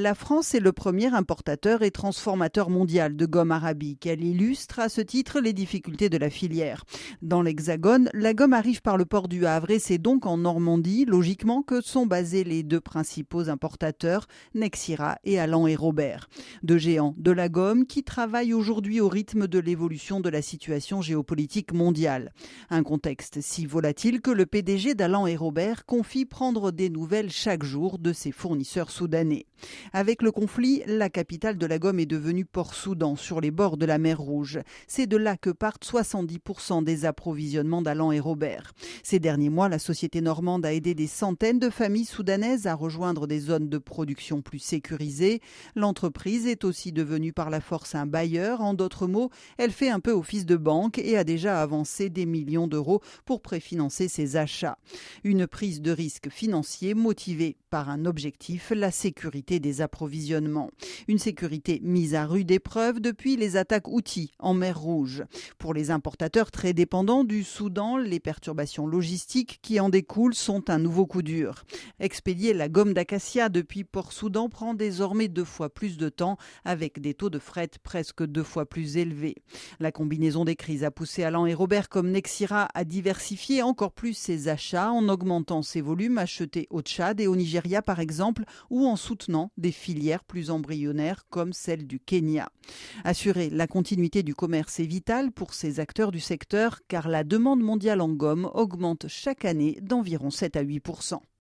La France est le premier importateur et transformateur mondial de gomme arabique. Elle illustre à ce titre les difficultés de la filière. Dans l'Hexagone, la gomme arrive par le port du Havre et c'est donc en Normandie, logiquement, que sont basés les deux principaux importateurs, Nexira et Allan et Robert. Deux géants de la gomme qui travaillent aujourd'hui au rythme de l'évolution de la situation géopolitique mondiale. Un contexte si volatile que le PDG d'Allan et Robert confie prendre des nouvelles chaque jour de ses fournisseurs soudanais. Avec le conflit, la capitale de la gomme est devenue Port-Soudan, sur les bords de la mer Rouge. C'est de là que partent 70% des approvisionnements d'Allan et Robert. Ces derniers mois, la société normande a aidé des centaines de familles soudanaises à rejoindre des zones de production plus sécurisées. L'entreprise est aussi devenue par la force un bailleur. En d'autres mots, elle fait un peu office de banque et a déjà avancé des millions d'euros pour préfinancer ses achats. Une prise de risque financier motivée par un objectif, la sécurité des approvisionnements. Une sécurité mise à rude épreuve depuis les attaques outils en mer Rouge. Pour les importateurs très dépendants du Soudan, les perturbations logistiques qui en découlent sont un nouveau coup dur. Expédier la gomme d'acacia depuis Port-Soudan prend désormais deux fois plus de temps avec des taux de fret presque deux fois plus élevés. La combinaison des crises a poussé Alain et Robert comme Nexira à diversifier encore plus ses achats en augmentant ses volumes achetés au Tchad et au Nigeria par exemple ou en soutenant des filières plus embryonnaires comme celle du Kenya. Assurer la continuité du commerce est vital pour ces acteurs du secteur car la demande mondiale en gomme augmente chaque année d'environ 7 à 8